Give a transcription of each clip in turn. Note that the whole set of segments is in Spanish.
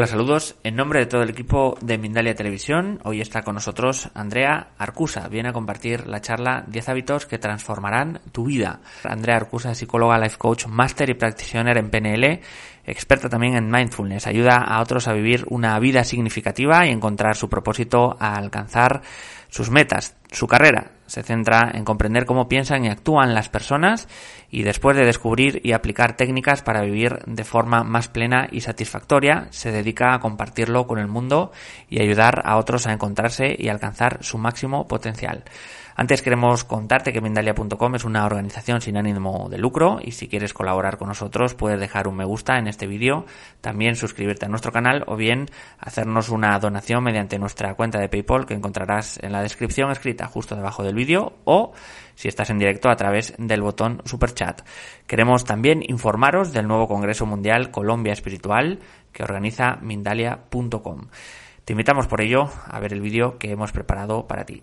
Hola, saludos. En nombre de todo el equipo de Mindalia Televisión, hoy está con nosotros Andrea Arcusa. Viene a compartir la charla 10 hábitos que transformarán tu vida. Andrea Arcusa psicóloga, life coach, máster y practitioner en PNL, experta también en mindfulness. Ayuda a otros a vivir una vida significativa y encontrar su propósito a alcanzar sus metas, su carrera. Se centra en comprender cómo piensan y actúan las personas y después de descubrir y aplicar técnicas para vivir de forma más plena y satisfactoria, se dedica a compartirlo con el mundo y ayudar a otros a encontrarse y alcanzar su máximo potencial. Antes queremos contarte que Mindalia.com es una organización sin ánimo de lucro y si quieres colaborar con nosotros puedes dejar un me gusta en este vídeo, también suscribirte a nuestro canal o bien hacernos una donación mediante nuestra cuenta de PayPal que encontrarás en la descripción escrita justo debajo del vídeo o si estás en directo a través del botón Super Chat. Queremos también informaros del nuevo Congreso Mundial Colombia Espiritual que organiza Mindalia.com. Te invitamos por ello a ver el vídeo que hemos preparado para ti.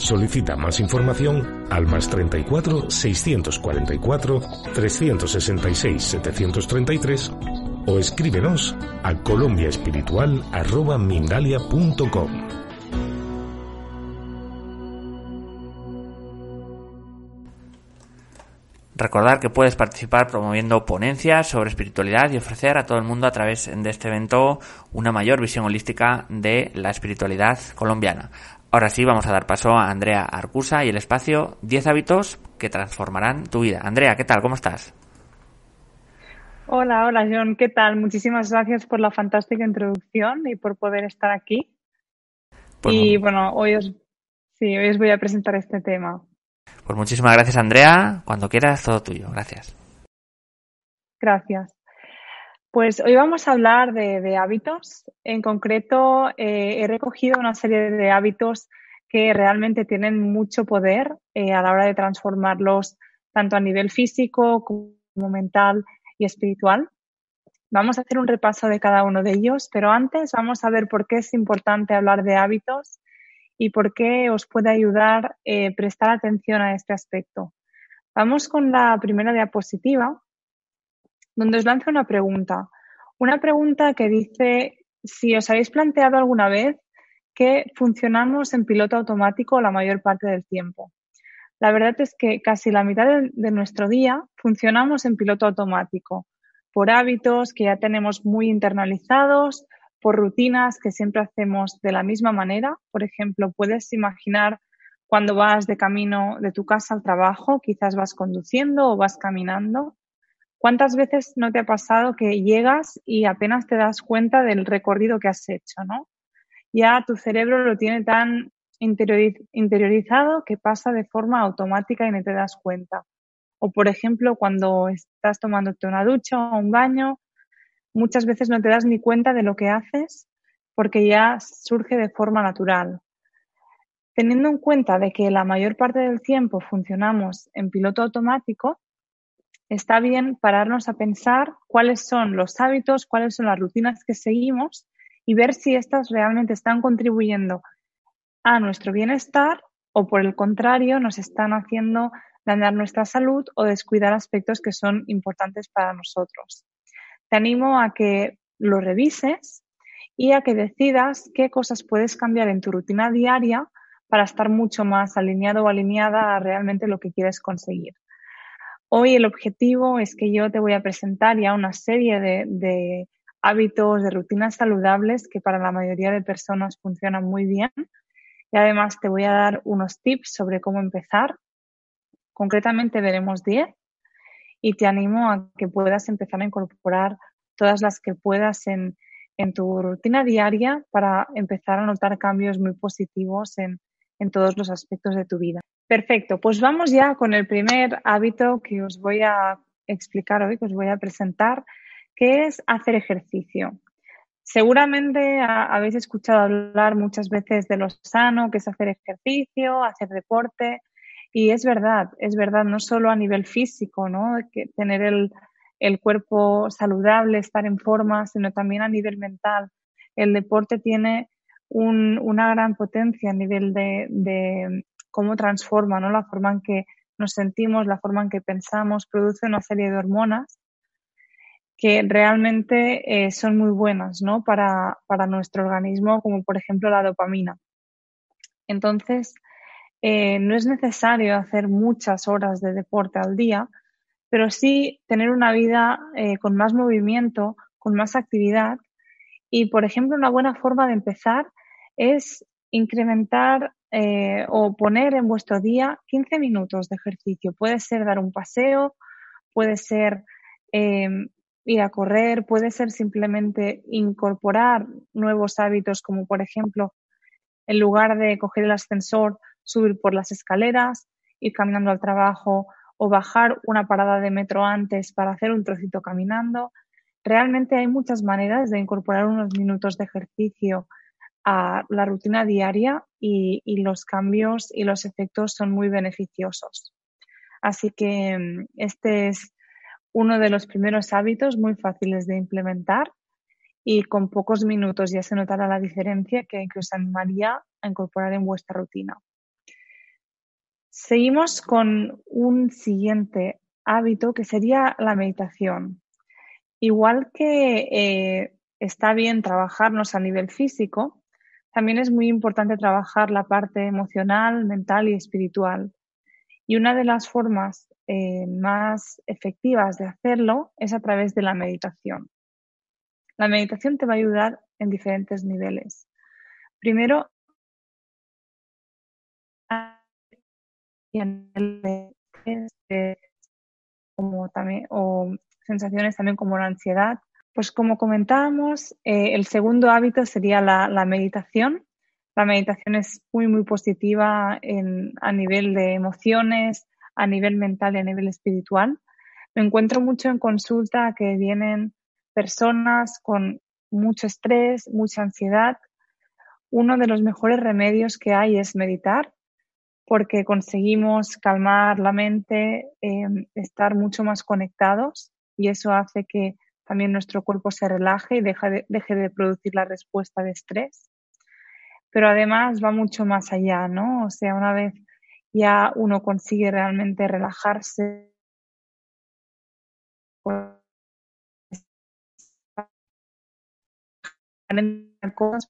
Solicita más información al más 34 644 366 733 o escríbenos a colombiaespiritual.mindalia.com. Recordar que puedes participar promoviendo ponencias sobre espiritualidad y ofrecer a todo el mundo a través de este evento una mayor visión holística de la espiritualidad colombiana. Ahora sí, vamos a dar paso a Andrea Arcusa y el espacio 10 hábitos que transformarán tu vida. Andrea, ¿qué tal? ¿Cómo estás? Hola, hola John, ¿qué tal? Muchísimas gracias por la fantástica introducción y por poder estar aquí. Pues y bueno, hoy os, sí, hoy os voy a presentar este tema. Pues muchísimas gracias Andrea, cuando quieras, todo tuyo. Gracias. Gracias. Pues hoy vamos a hablar de, hábitos. En concreto, eh, he recogido una serie de hábitos que realmente tienen mucho poder eh, a la hora de transformarlos tanto a nivel físico como mental y espiritual. Vamos a hacer un repaso de cada uno de ellos, pero antes vamos a ver por qué es importante hablar de hábitos y por qué os puede ayudar eh, prestar atención a este aspecto. Vamos con la primera diapositiva donde os lanzo una pregunta. Una pregunta que dice si os habéis planteado alguna vez que funcionamos en piloto automático la mayor parte del tiempo. La verdad es que casi la mitad de, nuestro día funcionamos en piloto automático, por hábitos que ya tenemos muy internalizados, por rutinas que siempre hacemos de la misma manera. Por ejemplo, puedes imaginar cuando vas de camino de tu casa al trabajo, quizás vas conduciendo o vas caminando ¿Cuántas veces no te ha pasado que llegas y apenas te das cuenta del recorrido que has hecho, ¿no? Ya tu cerebro lo tiene tan interiorizado que pasa de forma automática y no te das cuenta. O, por ejemplo, cuando estás tomándote una ducha o un baño, muchas veces no te das ni cuenta de lo que haces porque ya surge de forma natural. Teniendo en cuenta de que la mayor parte del tiempo funcionamos en piloto automático, está bien pararnos a pensar cuáles son los hábitos, cuáles son las rutinas que seguimos y ver si estas realmente están contribuyendo a nuestro bienestar o por el contrario nos están haciendo dañar nuestra salud o descuidar aspectos que son importantes para nosotros. Te animo a que lo revises y a que decidas qué cosas puedes cambiar en tu rutina diaria para estar mucho más alineado o alineada a realmente lo que quieres conseguir. Hoy el objetivo es que yo te voy a presentar ya una serie de, hábitos, de rutinas saludables que para la mayoría de personas funcionan muy bien. Y además te voy a dar unos tips sobre cómo empezar. Concretamente veremos 10 y te animo a que puedas empezar a incorporar todas las que puedas en, tu rutina diaria para empezar a notar cambios muy positivos en todos los aspectos de tu vida. Perfecto, pues vamos ya con el primer hábito que os voy a explicar hoy, que os voy a presentar, ¿Qué es hacer ejercicio? Seguramente habéis escuchado hablar muchas veces de lo sano, que es hacer ejercicio, hacer deporte, y es verdad, es verdad, no solo a nivel físico, ¿no? Que tener el, el cuerpo saludable, estar en forma, sino también a nivel mental. El deporte tiene un, una gran potencia a nivel de, cómo transforma, ¿no? La forma en que nos sentimos, la forma en que pensamos, produce una serie de hormonas que realmente eh, son muy buenas ¿no? para, para, nuestro organismo, como por ejemplo la dopamina. Entonces, eh, no es necesario hacer muchas horas de deporte al día, pero sí tener una vida eh, con más movimiento, con más actividad. Y, por ejemplo, una buena forma de empezar es incrementar eh, o poner en vuestro día 15 minutos de ejercicio. Puede ser dar un paseo, puede ser eh, ir a correr, puede ser simplemente incorporar nuevos hábitos como por ejemplo en lugar de coger el ascensor, subir por las escaleras, ir caminando al trabajo o bajar una parada de metro antes para hacer un trocito caminando. Realmente hay muchas maneras de incorporar unos minutos de ejercicio a la rutina diaria y, los cambios y los efectos son muy beneficiosos. Así que mm, este es uno de los primeros hábitos muy fáciles de implementar y con pocos minutos ya se notará la diferencia que, que os animaría a incorporar en vuestra rutina. Seguimos con un siguiente hábito que sería la meditación. Igual que eh, está bien trabajarnos a nivel físico, también es muy importante trabajar la parte emocional, mental y espiritual. Y una de las formas eh, más efectivas de hacerlo es a través de la meditación. La meditación te va a ayudar en diferentes niveles. Primero, como también, o sensaciones también como la ansiedad, pues como comentábamos, eh, el segundo hábito sería la, meditación. La meditación es muy, muy positiva en, a nivel de emociones, a nivel mental y a nivel espiritual. Me encuentro mucho en consulta que vienen personas con mucho estrés, mucha ansiedad. Uno de los mejores remedios que hay es meditar porque conseguimos calmar la mente, eh, estar mucho más conectados y eso hace que también nuestro cuerpo se relaje y deje de, deje de producir la respuesta de estrés. Pero además va mucho más allá, ¿no? O sea, una vez ya uno consigue realmente relajarse,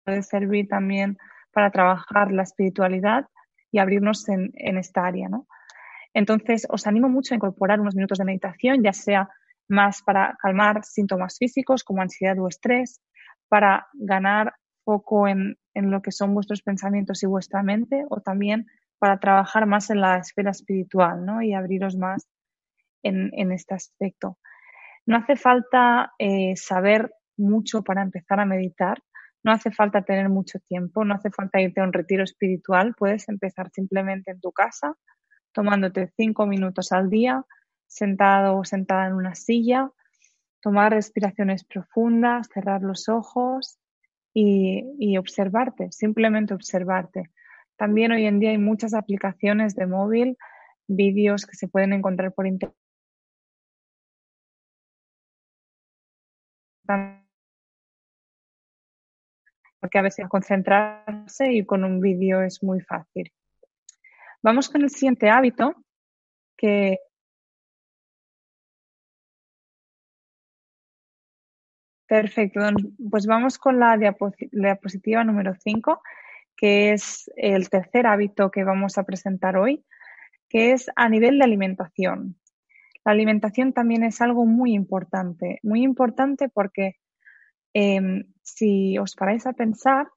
puede servir también para trabajar la espiritualidad y abrirnos en, en esta área, ¿no? Entonces, os animo mucho a incorporar unos minutos de meditación, ya sea más para calmar síntomas físicos como ansiedad o estrés, para ganar foco en, en lo que son vuestros pensamientos y vuestra mente, o también para trabajar más en la esfera espiritual ¿no? y abriros más en, en este aspecto. No hace falta eh, saber mucho para empezar a meditar, no hace falta tener mucho tiempo, no hace falta irte a un retiro espiritual, puedes empezar simplemente en tu casa, tomándote cinco minutos al día, sentado o sentada en una silla, tomar respiraciones profundas, cerrar los ojos y, observarte, simplemente observarte. También hoy en día hay muchas aplicaciones de móvil, vídeos que se pueden encontrar por internet. Porque a veces concentrarse y con un vídeo es muy fácil. Vamos con el siguiente hábito, que Perfecto, pues vamos con la diapositiva número 5, que es el tercer hábito que vamos a presentar hoy, que es a nivel de alimentación. La alimentación también es algo muy importante, muy importante porque em, si os paráis a pensar,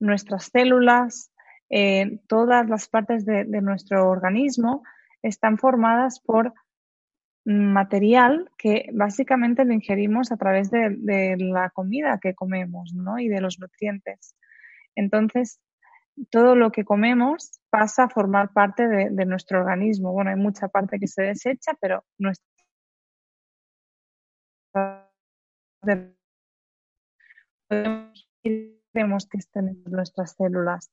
nuestras células, eh, todas las partes de nuestro organismo están formadas por material que básicamente lo ingerimos a través de, la comida que comemos, ¿no? Y de los nutrientes. Entonces, todo lo que comemos pasa a formar parte de, nuestro organismo. Bueno, hay mucha parte que se desecha, pero nuestra de queremos que estén nuestras células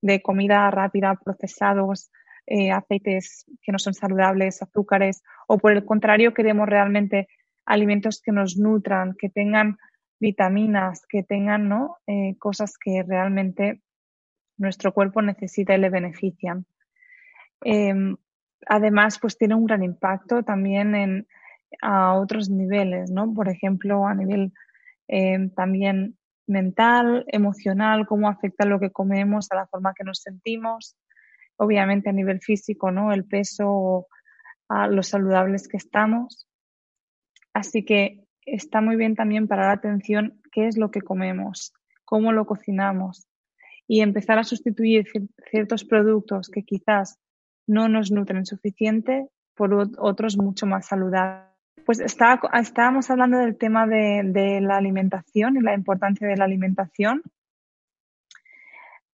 de comida rápida, procesados, eh, aceites que no son saludables, azúcares, o por el contrario queremos realmente alimentos que nos nutran, que tengan vitaminas, que tengan ¿no? Eh, cosas que realmente nuestro cuerpo necesita y le benefician. Em, además, pues tiene un gran impacto también en, a otros niveles, ¿no? Por ejemplo, a nivel em, también mental, emocional, cómo afecta lo que comemos a la forma que nos sentimos, obviamente a nivel físico, ¿no? El peso, a los saludables que estamos. Así que está muy bien también parar atención qué es lo que comemos, cómo lo cocinamos y empezar a sustituir ciertos productos que quizás no nos nutren suficiente por otros mucho más saludables. Pues estábamos hablando del tema de, la alimentación y la importancia de la alimentación,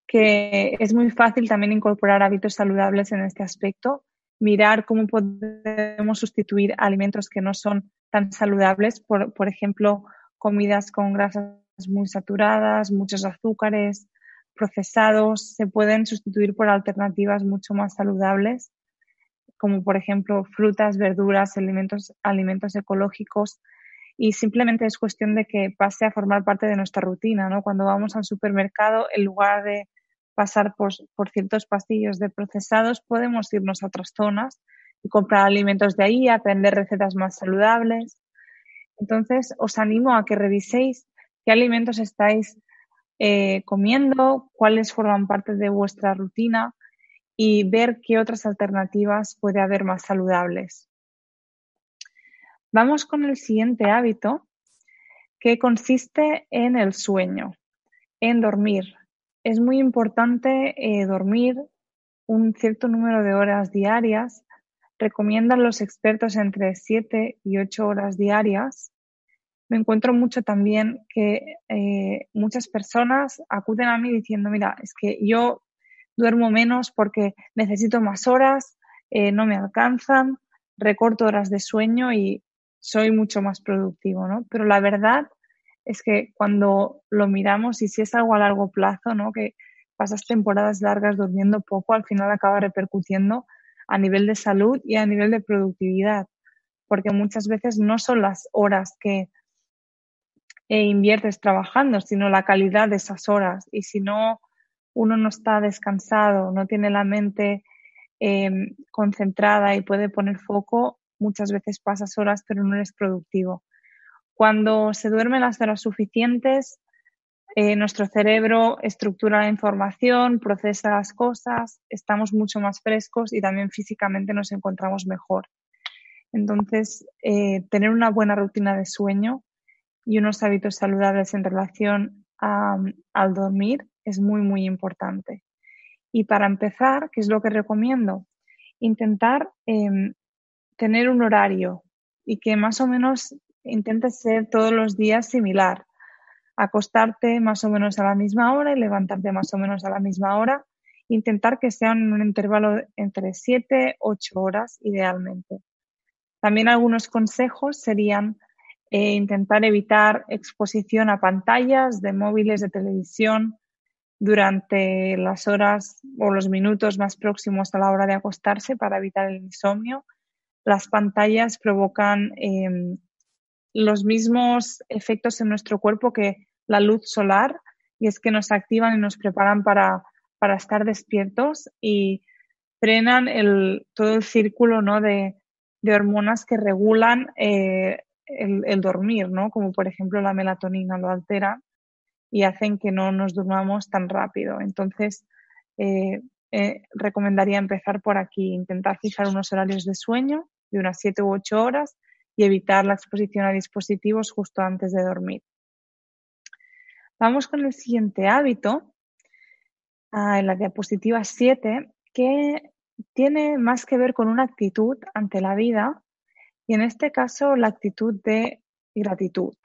que es muy fácil también incorporar hábitos saludables en este aspecto, mirar cómo podemos sustituir alimentos que no son tan saludables, por, por ejemplo, comidas con grasas muy saturadas, muchos azúcares, procesados, se pueden sustituir por alternativas mucho más saludables como por ejemplo frutas, verduras, alimentos, alimentos ecológicos y simplemente es cuestión de que pase a formar parte de nuestra rutina, ¿no? Cuando vamos al supermercado, en lugar de pasar por, ciertos pasillos de procesados, podemos irnos a otras zonas y comprar alimentos de ahí, aprender recetas más saludables. Entonces, os animo a que reviséis qué alimentos estáis eh, comiendo, cuáles forman parte de vuestra rutina y ver qué otras alternativas puede haber más saludables. Vamos con el siguiente hábito, que consiste en el sueño, en dormir. Es muy importante eh, dormir un cierto número de horas diarias. Recomiendan los expertos entre 7 y 8 horas diarias. Me encuentro mucho también que eh, muchas personas acuden a mí diciendo, mira, es que yo duermo menos porque necesito más horas, eh, no me alcanzan, recorto horas de sueño y soy mucho más productivo, ¿no? Pero la verdad es que cuando lo miramos y si es algo a largo plazo, ¿no? Que pasas temporadas largas durmiendo poco, al final acaba repercutiendo a nivel de salud y a nivel de productividad, porque muchas veces no son las horas que eh, inviertes trabajando, sino la calidad de esas horas. Y si no uno no está descansado, no tiene la mente em, concentrada y puede poner foco, muchas veces pasas horas pero no eres productivo. Cuando se duermen las horas suficientes, eh, nuestro cerebro estructura la información, procesa las cosas, estamos mucho más frescos y también físicamente nos encontramos mejor. Entonces, eh, tener una buena rutina de sueño y unos hábitos saludables en relación al dormir es muy, muy importante. Y para empezar, ¿qué es lo que recomiendo? Intentar em, tener un horario y que más o menos intentes ser todos los días similar. Acostarte más o menos a la misma hora y levantarte más o menos a la misma hora. Intentar que sea un intervalo entre 7, 8 horas idealmente. También algunos consejos serían eh, intentar evitar exposición a pantallas de móviles, de televisión, durante las horas o los minutos más próximos a la hora de acostarse para evitar el insomnio. Las pantallas provocan em, los mismos efectos en nuestro cuerpo que la luz solar y es que nos activan y nos preparan para, para estar despiertos y frenan el, todo el círculo ¿no? de, de hormonas que regulan eh, el, el, dormir, ¿no? como por ejemplo la melatonina lo altera y hacen que no nos durmamos tan rápido. Entonces, eh, eh, recomendaría empezar por aquí, intentar fijar unos horarios de sueño de unas 7 u 8 horas y evitar la exposición a dispositivos justo antes de dormir. Vamos con el siguiente hábito, ah, en la diapositiva 7, que tiene más que ver con una actitud ante la vida y en este caso la actitud de gratitud.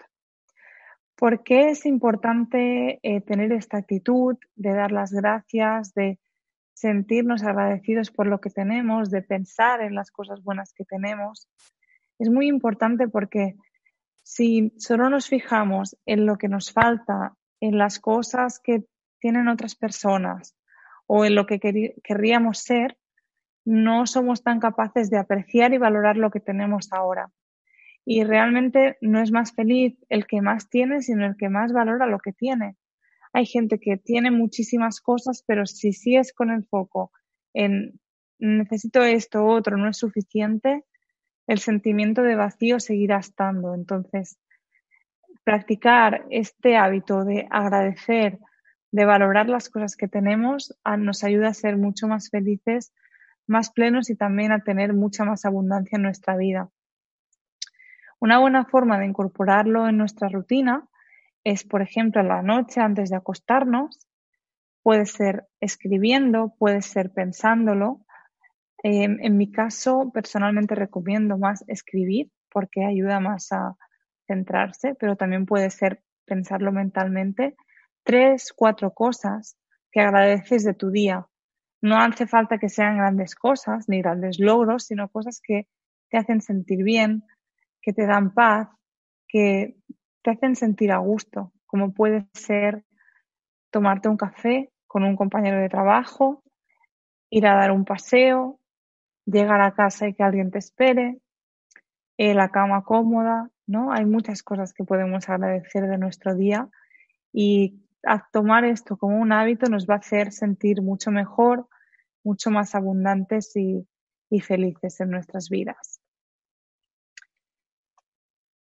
¿Por qué es importante eh, tener esta actitud de dar las gracias, de sentirnos agradecidos por lo que tenemos, de pensar en las cosas buenas que tenemos? Es muy importante porque Si solo nos fijamos en lo que nos falta, en las cosas que tienen otras personas o en lo que querríamos ser, no somos tan capaces de apreciar y valorar lo que tenemos ahora. Y realmente no es más feliz el que más tiene, sino el que más valora lo que tiene. Hay gente que tiene muchísimas cosas, pero si sigues con el foco en necesito esto, otro, no es suficiente, el sentimiento de vacío seguirá estando. Entonces, practicar este hábito de agradecer, de valorar las cosas que tenemos, nos ayuda a ser mucho más felices, más plenos y también a tener mucha más abundancia en nuestra vida. Una buena forma de incorporarlo en nuestra rutina es, por ejemplo, a la noche antes de acostarnos, puede ser escribiendo, puede ser pensándolo. Em, en mi caso, personalmente recomiendo más escribir porque ayuda más a centrarse, pero también puede ser pensarlo mentalmente. Tres, cuatro cosas que agradeces de tu día. No hace falta que sean grandes cosas ni grandes logros, sino cosas que te hacen sentir bien, que te dan paz, que te hacen sentir a gusto, como puede ser tomarte un café con un compañero de trabajo, ir a dar un paseo, llegar a casa y que alguien te espere, eh, la cama cómoda, ¿no? Hay muchas cosas que podemos agradecer de nuestro día y a tomar esto como un hábito nos va a hacer sentir mucho mejor, mucho más abundantes y felices en nuestras vidas.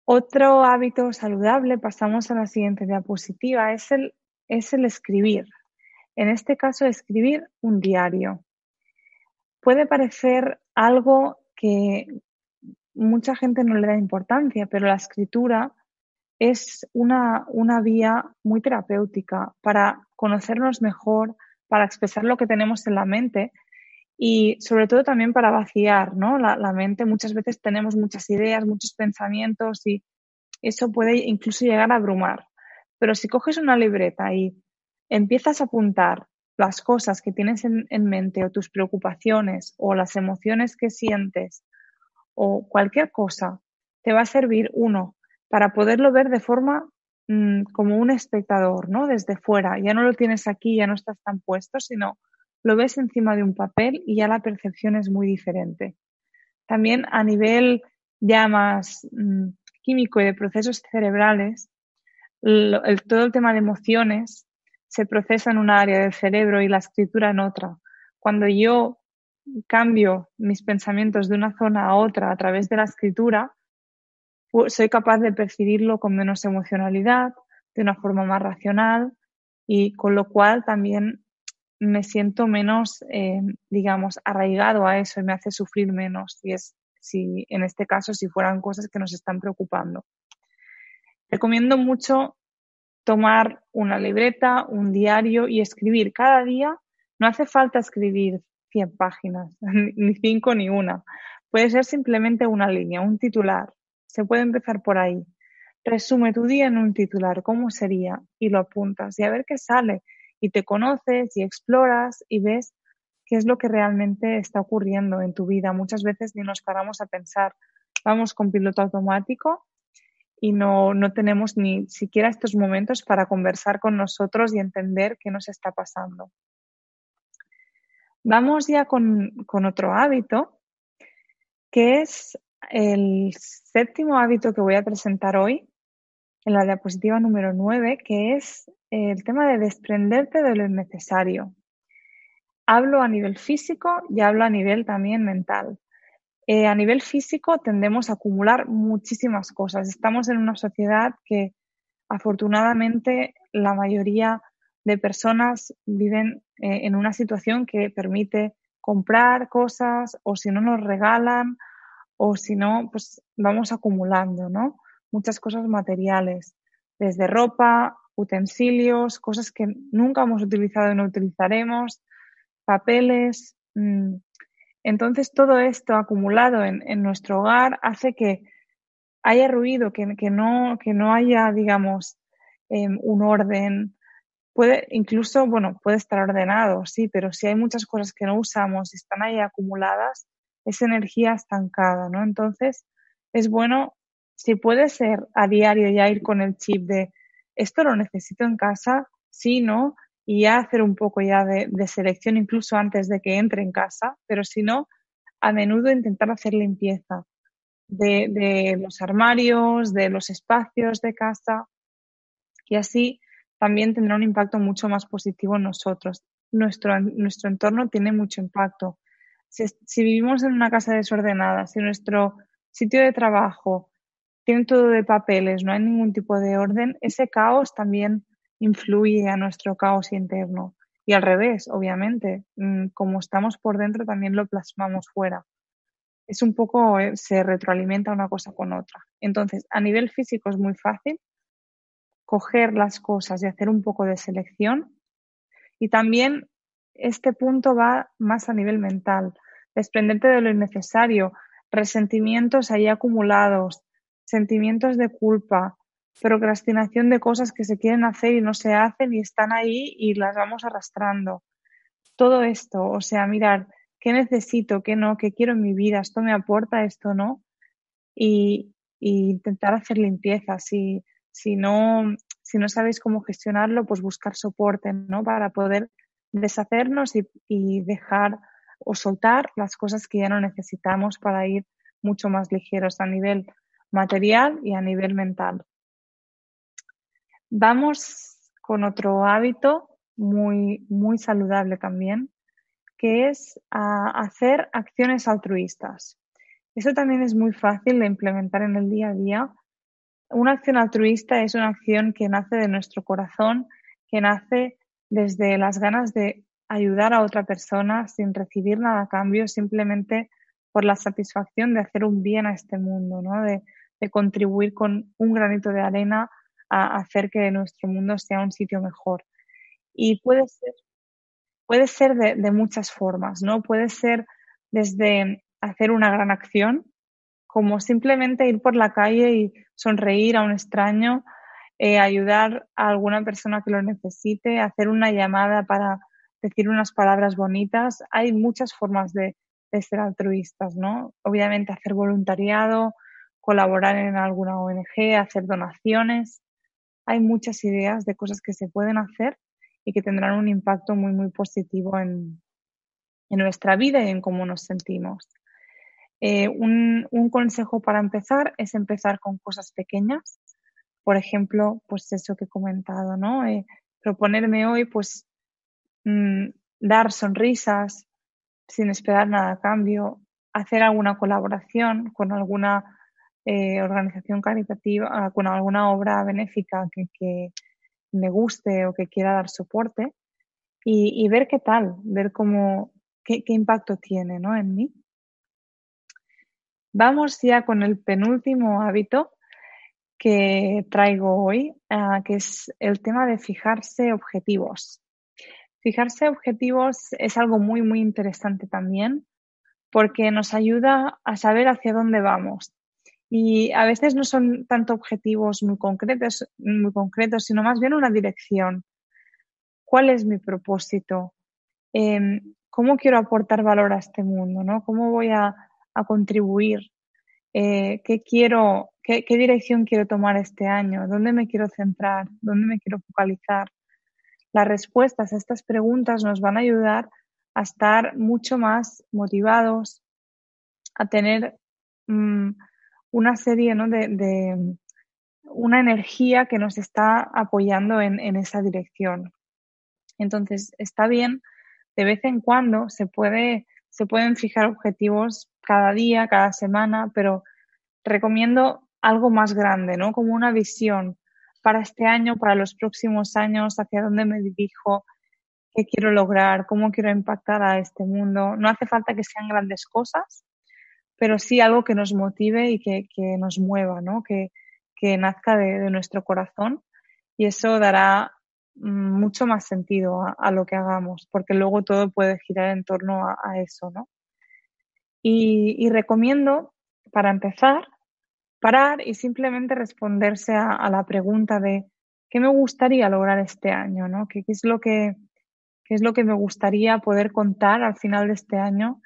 Otro hábito saludable, pasamos a la siguiente diapositiva, es el, es el escribir. En este caso, escribir un diario. Puede parecer algo que mucha gente no le da importancia, pero la escritura es una, una vía muy terapéutica para conocernos mejor, para expresar lo que tenemos en la mente y sobre todo también para vaciar ¿no? la, la, mente. Muchas veces tenemos muchas ideas, muchos pensamientos y eso puede incluso llegar a abrumar. Pero si coges una libreta y empiezas a apuntar las cosas que tienes en, en mente o tus preocupaciones o las emociones que sientes o cualquier cosa, te va a servir uno para poderlo ver de forma mmm, como un espectador, ¿no? Desde fuera. Ya no lo tienes aquí, ya no estás tan puesto, sino lo ves encima de un papel y ya la percepción es muy diferente. También a nivel ya más mmm, químico y de procesos cerebrales, todo el tema de emociones se procesa en una área del cerebro y la escritura en otra. Cuando yo cambio mis pensamientos de una zona a otra a través de la escritura, soy capaz de percibirlo con menos emocionalidad, de una forma más racional y con lo cual también me siento menos, eh, digamos, arraigado a eso y me hace sufrir menos, si es, si en este caso, si fueran cosas que nos están preocupando. Recomiendo mucho tomar una libreta, un diario y escribir cada día. No hace falta escribir 100 páginas, ni 5 ni una. Puede ser simplemente una línea, un titular. Se puede empezar por ahí. Resume tu día en un titular, ¿cómo sería? Y lo apuntas y a ver qué sale y te conoces y exploras y ves qué es lo que realmente está ocurriendo en tu vida. Muchas veces ni nos paramos a pensar, vamos con piloto automático y no, no tenemos ni siquiera estos momentos para conversar con nosotros y entender qué nos está pasando. Vamos ya con, con otro hábito, que es el séptimo hábito que voy a presentar hoy, en la diapositiva número 9, que es el tema de desprenderte de lo innecesario. Hablo a nivel físico y hablo a nivel también mental. Eh, a nivel físico tendemos a acumular muchísimas cosas. Estamos en una sociedad que afortunadamente la mayoría de personas viven eh, en una situación que permite comprar cosas o si no nos regalan o si no, pues vamos acumulando, ¿no? Muchas cosas materiales, desde ropa, utensilios, cosas que nunca hemos utilizado y no utilizaremos, papeles. Mmm. Entonces, todo esto acumulado en, en, nuestro hogar hace que haya ruido, que, que no, que no haya, digamos, eh, un orden. Puede, incluso, bueno, puede estar ordenado, sí, pero si hay muchas cosas que no usamos y están ahí acumuladas, es energía estancada, ¿no? Entonces, es bueno si puede ser a diario ya ir con el chip de esto lo necesito en casa, sí, no, y ya hacer un poco ya de, selección incluso antes de que entre en casa, pero si no, a menudo intentar hacer limpieza de, de los armarios, de los espacios de casa y así también tendrá un impacto mucho más positivo en nosotros. Nuestro, nuestro entorno tiene mucho impacto. Si, si vivimos en una casa desordenada, si nuestro sitio de trabajo tiene todo de papeles, no hay ningún tipo de orden, ese caos también influye a nuestro caos interno. Y al revés, obviamente, mm, como estamos por dentro, también lo plasmamos fuera. Es un poco, eh, se retroalimenta una cosa con otra. Entonces, a nivel físico es muy fácil coger las cosas y hacer un poco de selección. Y también este punto va más a nivel mental, desprenderte de lo innecesario, resentimientos ahí acumulados, sentimientos de culpa, procrastinación de cosas que se quieren hacer y no se hacen y están ahí y las vamos arrastrando. Todo esto, o sea, mirar qué necesito, qué no, qué quiero en mi vida, esto me aporta, esto no, y, intentar hacer limpieza. Si, si, no, si no sabéis cómo gestionarlo, pues buscar soporte, ¿no? Para poder deshacernos y, y dejar o soltar las cosas que ya no necesitamos para ir mucho más ligeros a nivel material y a nivel mental. Vamos con otro hábito muy, muy saludable también, que es hacer acciones altruistas. Eso también es muy fácil de implementar en el día a día. Una acción altruista es una acción que nace de nuestro corazón, que nace desde las ganas de ayudar a otra persona sin recibir nada a cambio, simplemente por la satisfacción de hacer un bien a este mundo, ¿no? de, de contribuir con un granito de arena a hacer que nuestro mundo sea un sitio mejor. Y puede ser, puede ser de, muchas formas, ¿no? Puede ser desde hacer una gran acción, como simplemente ir por la calle y sonreír a un extraño, eh, ayudar a alguna persona que lo necesite, hacer una llamada para decir unas palabras bonitas. Hay muchas formas de, de ser altruistas, ¿no? Obviamente hacer voluntariado, colaborar en alguna ONG, hacer donaciones hay muchas ideas de cosas que se pueden hacer y que tendrán un impacto muy, muy positivo en, nuestra vida y en cómo nos sentimos. Eh, un, consejo para empezar es empezar con cosas pequeñas. Por ejemplo, pues eso que he comentado, ¿no? Eh, proponerme hoy, pues, mm, dar sonrisas sin esperar nada a cambio, hacer alguna colaboración con alguna eh, organización caritativa, ah, con alguna obra benéfica que, me guste o que quiera dar soporte y, ver qué tal, ver cómo, qué, impacto tiene ¿no? en mí. Vamos ya con el penúltimo hábito que traigo hoy, ah, que es el tema de fijarse objetivos. Fijarse objetivos es algo muy, muy interesante también porque nos ayuda a saber hacia dónde vamos. Y a veces no son tanto objetivos muy concretos, muy concretos, sino más bien una dirección. ¿Cuál es mi propósito? Em, ¿Cómo quiero aportar valor a este mundo? ¿no? ¿Cómo voy a, contribuir? Eh, ¿Qué quiero, qué, qué dirección quiero tomar este año? ¿Dónde me quiero centrar? ¿Dónde me quiero focalizar? Las respuestas a estas preguntas nos van a ayudar a estar mucho más motivados, a tener mm, una serie ¿no? de, una energía que nos está apoyando en, esa dirección. Entonces, está bien, de vez en cuando se, puede, se pueden fijar objetivos cada día, cada semana, pero recomiendo algo más grande, ¿no? Como una visión para este año, para los próximos años, hacia dónde me dirijo, qué quiero lograr, cómo quiero impactar a este mundo. No hace falta que sean grandes cosas, pero sí algo que nos motive y que, que nos mueva, ¿no? Que, que nazca de, de, nuestro corazón y eso dará mm, mucho más sentido a, lo que hagamos, porque luego todo puede girar en torno a, a eso, ¿no? Y, y, recomiendo, para empezar, parar y simplemente responderse a, a, la pregunta de qué me gustaría lograr este año, ¿no? ¿Qué, qué es lo que, qué es lo que me gustaría poder contar al final de este año?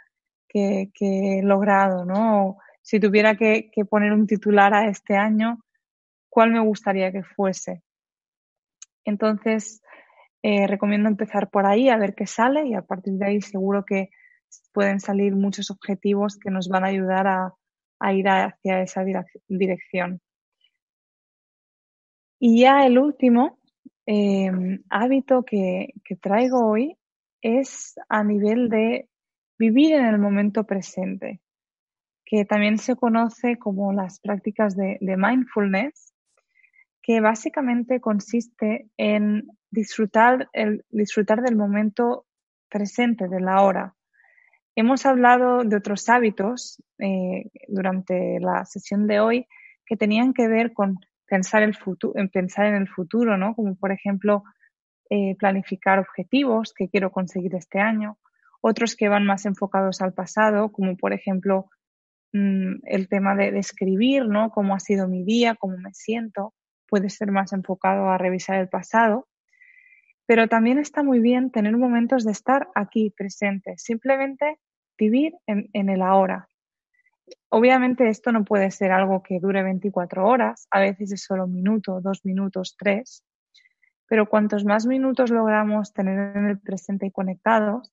Que, he logrado, ¿no? Si tuviera que, poner un titular a este año, ¿cuál me gustaría que fuese? Entonces, eh, recomiendo empezar por ahí a ver qué sale y a partir de ahí seguro que pueden salir muchos objetivos que nos van a ayudar a, ir hacia esa dirección. Y ya el último em, hábito que, traigo hoy es a nivel de vivir en el momento presente, que también se conoce como las prácticas de, mindfulness, que básicamente consiste en disfrutar, el, disfrutar del momento presente, de la hora. Hemos hablado de otros hábitos eh, durante la sesión de hoy que tenían que ver con pensar, el en pensar en el futuro, ¿no? Como por ejemplo eh, planificar objetivos que quiero conseguir este año, otros que van más enfocados al pasado, como por ejemplo mm, el tema de, escribir, ¿no? Cómo ha sido mi día, cómo me siento, puede ser más enfocado a revisar el pasado. Pero también está muy bien tener momentos de estar aquí presente, simplemente vivir en, el ahora. Obviamente esto no puede ser algo que dure 24 horas, a veces es solo un minuto, dos minutos, tres, pero cuantos más minutos logramos tener en el presente y conectados,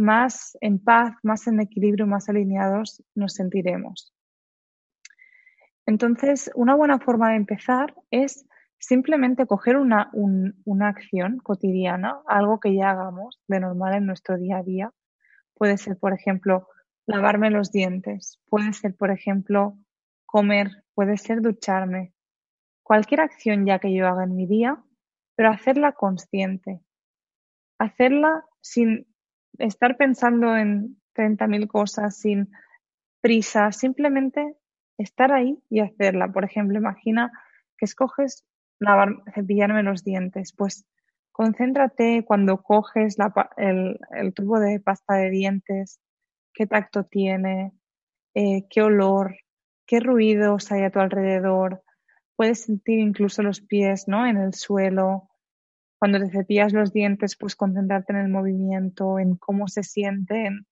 más en paz, más en equilibrio, más alineados nos sentiremos. Entonces, una buena forma de empezar es simplemente coger una, una acción cotidiana, algo que ya hagamos de normal en nuestro día a día, Puede ser, por ejemplo, lavarme los dientes, puede ser, por ejemplo, comer, puede ser ducharme. Cualquier acción ya que yo haga en mi día, pero hacerla consciente. Hacerla sin estar pensando en 30.000 cosas, sin prisa, simplemente estar ahí y hacerla. Por ejemplo, imagina que escoges lavar, cepillarme los dientes, pues Concéntrate cuando coges el, tubo de pasta de dientes, qué tacto tiene, eh, qué olor, qué ruidos hay a tu alrededor. Puedes sentir incluso los pies ¿no? en el suelo. Cuando te cepillas los dientes, pues concentrarte en el movimiento, en cómo se sienten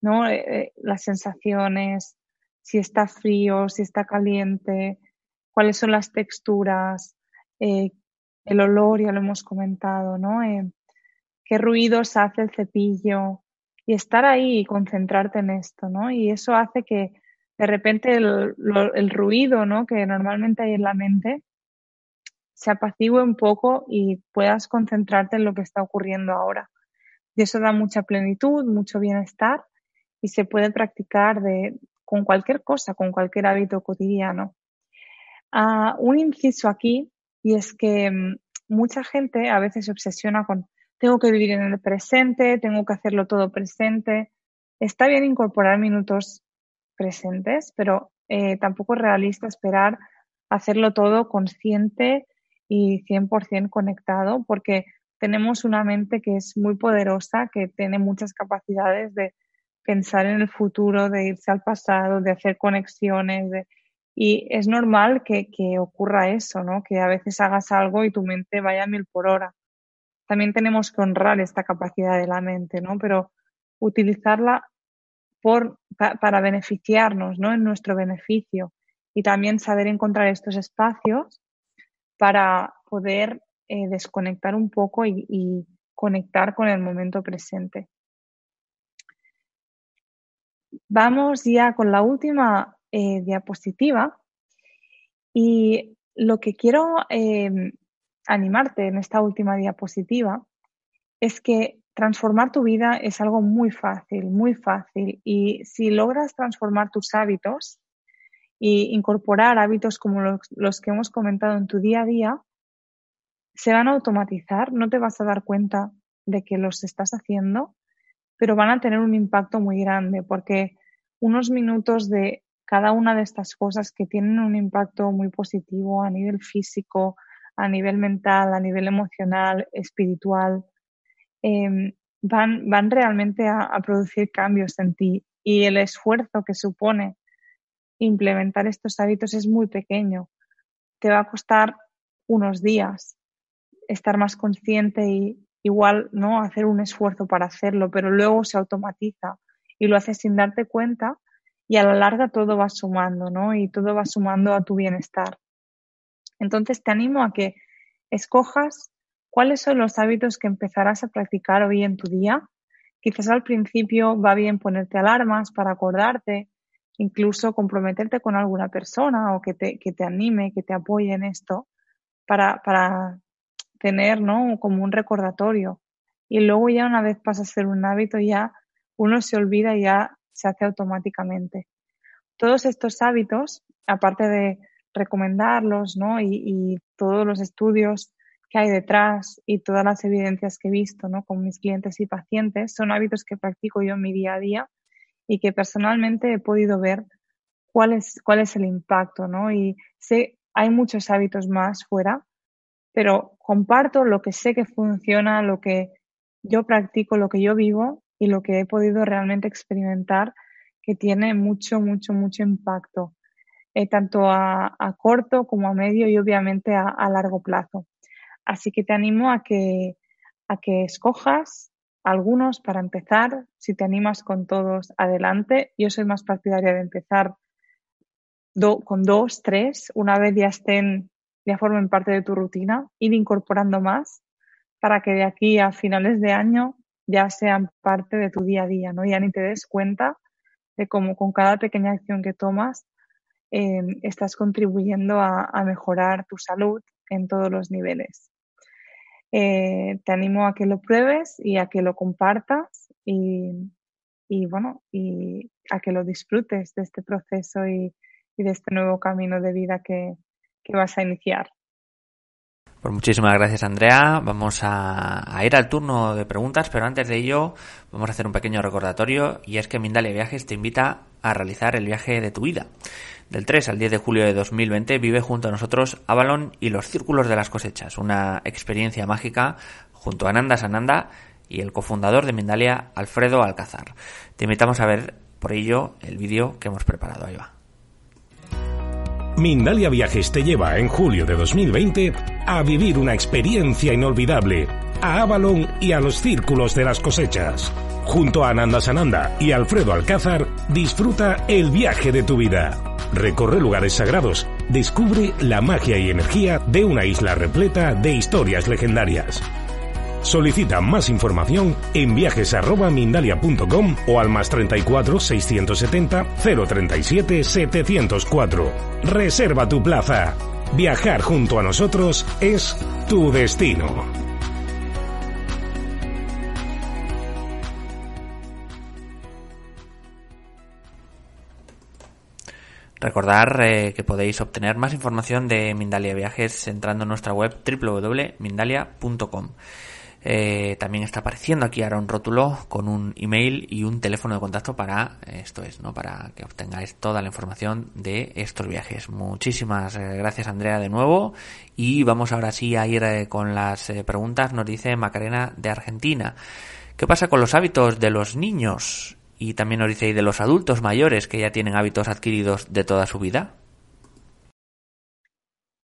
¿no? Eh, eh, las sensaciones, si está frío, si está caliente, cuáles son las texturas, el olor, ya lo hemos comentado, ¿no? Eh, qué ruidos hace el cepillo y estar ahí y concentrarte en esto, ¿no? Y eso hace que de repente el ruido, ¿no? Que normalmente hay en la mente se apacigüe un poco y puedas concentrarte en lo que está ocurriendo ahora. Y eso da mucha plenitud, mucho bienestar y se puede practicar de, con cualquier cosa, con cualquier hábito cotidiano. Ah, un inciso aquí y es que mm, mucha gente a veces se obsesiona con tengo que vivir en el presente, tengo que hacerlo todo presente. Está bien incorporar minutos presentes, pero eh, tampoco es realista esperar hacerlo todo consciente y 100% conectado, porque tenemos una mente que es muy poderosa, que tiene muchas capacidades de pensar en el futuro, de irse al pasado, de hacer conexiones, y es normal que, ocurra eso, ¿no? Que a veces hagas algo y tu mente vaya a mil por hora. También tenemos que honrar esta capacidad de la mente, ¿no? Pero utilizarla por, para beneficiarnos, ¿no? En nuestro beneficio. Y también saber encontrar estos espacios para poder eh, desconectar un poco y, conectar con el momento presente. Vamos ya con la última eh, diapositiva y lo que quiero em, animarte en esta última diapositiva es que transformar tu vida es algo muy fácil, muy fácil. Y si logras transformar tus hábitos e incorporar hábitos como los, que hemos comentado en tu día a día, se van a automatizar, no te vas a dar cuenta de que los estás haciendo, pero van a tener un impacto muy grande porque unos minutos de cada una de estas cosas que tienen un impacto muy positivo a nivel físico, a nivel mental, a nivel emocional, espiritual, em, van, van realmente a producir cambios en ti. Y el esfuerzo que supone implementar estos hábitos es muy pequeño. Te va a costar unos días estar más consciente y igual no hacer un esfuerzo para hacerlo, pero luego se automatiza y lo haces sin darte cuenta y a la larga todo va sumando, ¿no? Y todo va sumando a tu bienestar. Entonces te animo a que escojas cuáles son los hábitos que empezarás a practicar hoy en tu día. Quizás al principio va bien ponerte alarmas para acordarte, incluso comprometerte con alguna persona o que te, que te anime, que te apoye en esto para, para tener, ¿no? Como un recordatorio. Y luego ya una vez pasa a ser un hábito, ya uno se olvida y ya se hace automáticamente. Todos estos hábitos, aparte de recomendarlos, ¿no? Y, y, todos los estudios que hay detrás y todas las evidencias que he visto, ¿no? Con mis clientes y pacientes, son hábitos que practico yo en mi día a día y que personalmente he podido ver cuál es, cuál es el impacto, ¿no? Y sé, hay muchos hábitos más fuera, pero comparto lo que sé que funciona, lo que yo practico, lo que yo vivo y lo que he podido realmente experimentar que tiene mucho, mucho, mucho impacto, eh, tanto a, corto como a medio y obviamente a, a, largo plazo. Así que te animo a que, a que escojas algunos para empezar. Si te animas con todos, adelante. Yo soy más partidaria de empezar con dos, tres, una vez ya estén, ya formen parte de tu rutina, ir incorporando más para que de aquí a finales de año ya sean parte de tu día a día, ¿no? Ya ni te des cuenta de cómo con cada pequeña acción que tomas eh, estás contribuyendo a, a, mejorar tu salud en todos los niveles. Eh, te animo a que lo pruebes y a que lo compartas y, y bueno, y a que lo disfrutes de este proceso y, de este nuevo camino de vida que, que vas a iniciar. Pues muchísimas gracias Andrea. Vamos a, a, ir al turno de preguntas, pero antes de ello vamos a hacer un pequeño recordatorio y es que Mindalia Viajes te invita a realizar el viaje de tu vida. Del 3 al 10 de julio de 2020 vive junto a nosotros Avalon y los Círculos de las Cosechas, una experiencia mágica junto a Nanda Sananda y el cofundador de Mindalia, Alfredo Alcázar. Te invitamos a ver por ello el vídeo que hemos preparado. Ahí va. Mindalia Viajes te lleva en julio de 2020 a vivir una experiencia inolvidable a Avalon y a los Círculos de las Cosechas. Junto a Ananda Sananda y Alfredo Alcázar, disfruta el viaje de tu vida. Recorre lugares sagrados, descubre la magia y energía de una isla repleta de historias legendarias. Solicita más información en viajes@mindalia.com o al más 34 670 037 704. Reserva tu plaza. Viajar junto a nosotros es tu destino. Recordar eh, que podéis obtener más información de Mindalia Viajes entrando en nuestra web www.mindalia.com. Eh, también está apareciendo aquí ahora un rótulo con un email y un teléfono de contacto para esto es, ¿no? Para que obtengáis toda la información de estos viajes. Muchísimas eh, gracias Andrea de nuevo y vamos ahora sí a ir eh, con las eh, preguntas. Nos dice Macarena de Argentina. ¿Qué pasa con los hábitos de los niños? Y también nos dice, ¿y de los adultos mayores que ya tienen hábitos adquiridos de toda su vida?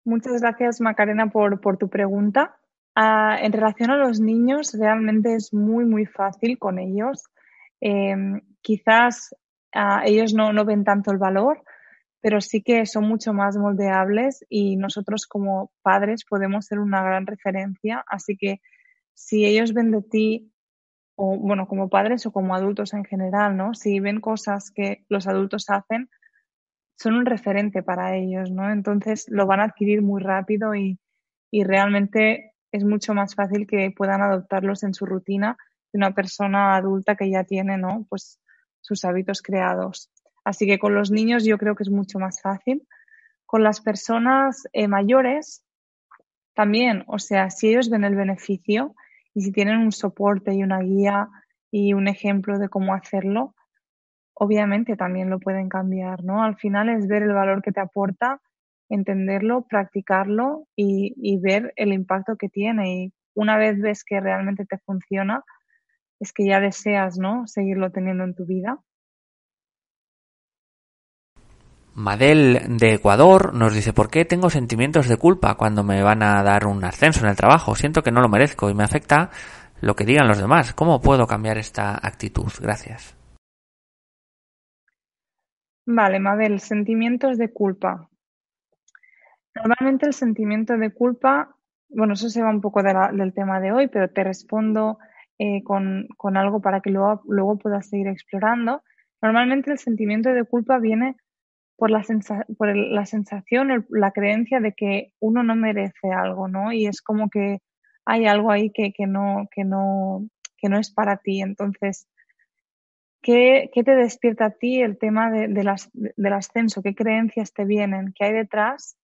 Muchas gracias Macarena por, tu pregunta. Uh, en relación a los niños, realmente es muy, muy fácil con ellos. Eh, quizás uh, ellos no, ven tanto el valor, pero sí que son mucho más moldeables y nosotros como padres podemos ser una gran referencia. Así que si ellos ven de ti, o bueno, como padres o como adultos en general, ¿no? Si ven cosas que los adultos hacen, son un referente para ellos, ¿no? Entonces lo van a adquirir muy rápido y, y realmente es mucho más fácil que puedan adoptarlos en su rutina de una persona adulta que ya tiene, ¿no? Pues sus hábitos creados. Así que con los niños yo creo que es mucho más fácil. Con las personas eh, mayores también, o sea, si ellos ven el beneficio y si tienen un soporte y una guía y un ejemplo de cómo hacerlo, obviamente también lo pueden cambiar, ¿no? Al final es ver el valor que te aporta entenderlo, practicarlo y, y, ver el impacto que tiene. Y una vez ves que realmente te funciona, es que ya deseas, ¿no? Seguirlo teniendo en tu vida. Madel de Ecuador nos dice, ¿por qué tengo sentimientos de culpa cuando me van a dar un ascenso en el trabajo? Siento que no lo merezco y me afecta lo que digan los demás. ¿Cómo puedo cambiar esta actitud? Gracias. Vale, Mabel, sentimientos de culpa. Normalmente el sentimiento de culpa, bueno, eso se va un poco del tema de hoy, pero te respondo eh, con, algo para que luego, luego puedas seguir explorando. Normalmente el sentimiento de culpa viene por la, por la sensación, la creencia de que uno no merece algo, ¿no? Y es como que hay algo ahí que, que, no, que, no, que no es para ti. Entonces, ¿qué, qué te despierta a ti el tema de, de las, del ascenso? ¿Qué creencias te vienen? ¿Qué hay detrás?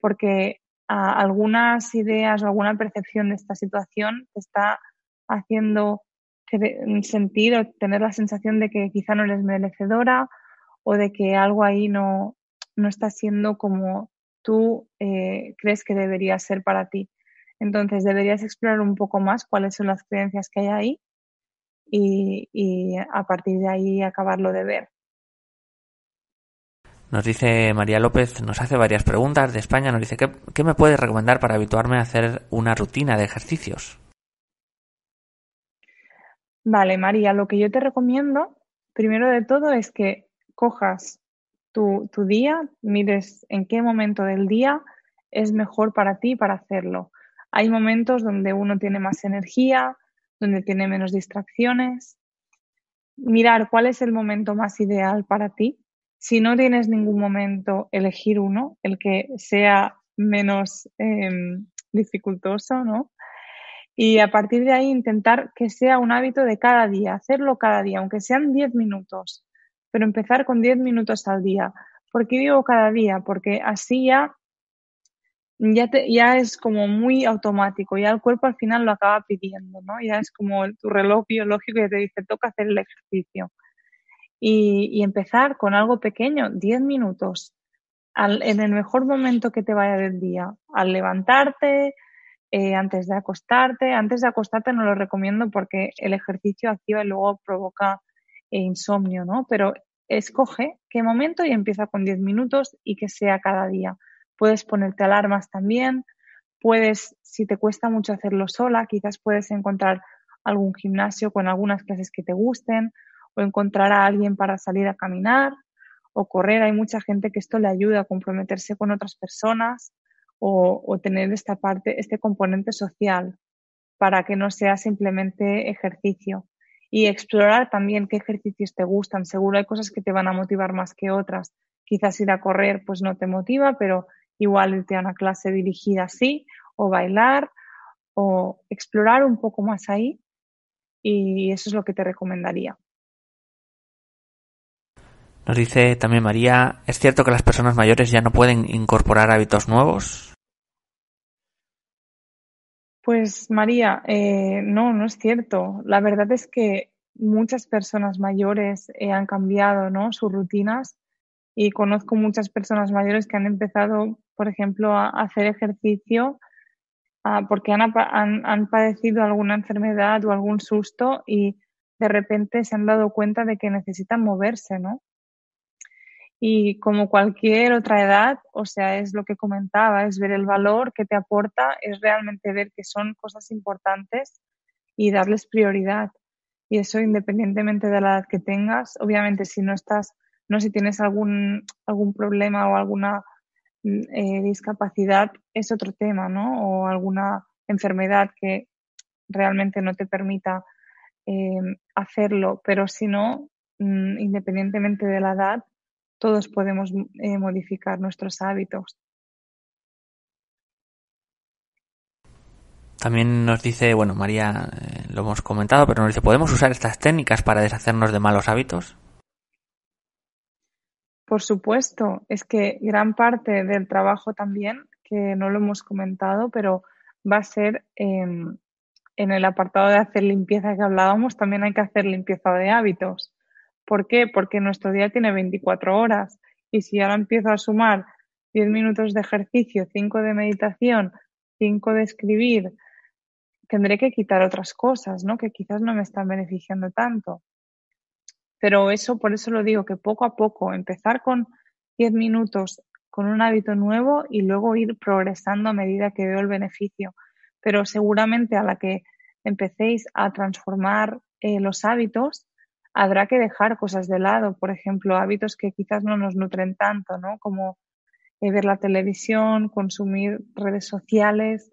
Porque algunas ideas o alguna percepción de esta situación te está haciendo sentir o tener la sensación de que quizá no eres merecedora o de que algo ahí no, no está siendo como tú eh, crees que debería ser para ti. Entonces deberías explorar un poco más cuáles son las creencias que hay ahí y, y a partir de ahí acabarlo de ver. Nos dice María López, nos hace varias preguntas de España, nos dice, ¿qué, ¿qué, me puedes recomendar para habituarme a hacer una rutina de ejercicios? Vale, María, lo que yo te recomiendo, primero de todo, es que cojas tu, tu día, mires en qué momento del día es mejor para ti para hacerlo. Hay momentos donde uno tiene más energía, donde tiene menos distracciones. Mirar cuál es el momento más ideal para ti. Si no tienes ningún momento, elegir uno, el que sea menos em, dificultoso, ¿no? Y a partir de ahí intentar que sea un hábito de cada día, hacerlo cada día, aunque sean 10 minutos pero empezar con 10 minutos al día. ¿Por qué digo cada día? Porque así ya, ya, ya es como muy automático, ya el cuerpo al final lo acaba pidiendo, ¿no? Ya es como tu reloj biológico que te dice, toca hacer el ejercicio. Y, empezar con algo pequeño, 10 minutos, en el mejor momento que te vaya del día, al levantarte, eh, antes de acostarte. Antes de acostarte no lo recomiendo porque el ejercicio activa y luego provoca e insomnio, ¿no? Pero escoge qué momento y empieza con 10 minutos y que sea cada día. Puedes ponerte alarmas también, puedes, si te cuesta mucho hacerlo sola, quizás puedes encontrar algún gimnasio con algunas clases que te gusten o encontrar a alguien para salir a caminar o correr. Hay mucha gente que esto le ayuda a comprometerse con otras personas o, tener esta parte, este componente social para que no sea simplemente ejercicio y explorar también qué ejercicios te gustan. Seguro hay cosas que te van a motivar más que otras. Quizás ir a correr pues no te motiva, pero igual irte a una clase dirigida sí, o bailar, o explorar un poco más ahí. Y eso es lo que te recomendaría. Nos dice también María, ¿es cierto que las personas mayores ya no pueden incorporar hábitos nuevos? Pues María, eh, no, no es cierto. La verdad es que muchas personas mayores eh, han cambiado ¿no? sus rutinas y conozco muchas personas mayores que han empezado, por ejemplo, a hacer ejercicio ah, porque han, han, han, padecido alguna enfermedad o algún susto y de repente se han dado cuenta de que necesitan moverse, ¿no? Y como cualquier otra edad, o sea, es lo que comentaba, es ver el valor que te aporta, es realmente ver que son cosas importantes y darles prioridad. Y eso independientemente de la edad que tengas, obviamente si no estás, no si tienes algún, algún problema o alguna mm, eh, discapacidad, es otro tema, ¿no? O alguna enfermedad que realmente no te permita eh, hacerlo, pero si no, mm, independientemente de la edad, todos podemos eh, modificar nuestros hábitos. También nos dice, bueno, María, eh, lo hemos comentado, pero nos dice, ¿podemos usar estas técnicas para deshacernos de malos hábitos? Por supuesto, es que gran parte del trabajo también, que no lo hemos comentado, pero va a ser en el apartado de hacer limpieza que hablábamos, también hay que hacer limpieza de hábitos. ¿Por qué? Porque nuestro día tiene 24 horas y si ahora empiezo a sumar 10 minutos de ejercicio, 5 de meditación, 5 de escribir, tendré que quitar otras cosas, ¿no? Que quizás no me están beneficiando tanto. Pero eso, por eso lo digo, que poco a poco, empezar con 10 minutos con un hábito nuevo y luego ir progresando a medida que veo el beneficio. Pero seguramente a la que empecéis a transformar eh, los hábitos, habrá que dejar cosas de lado, por ejemplo, hábitos que quizás no nos nutren tanto, ¿no? Como eh, ver la televisión, consumir redes sociales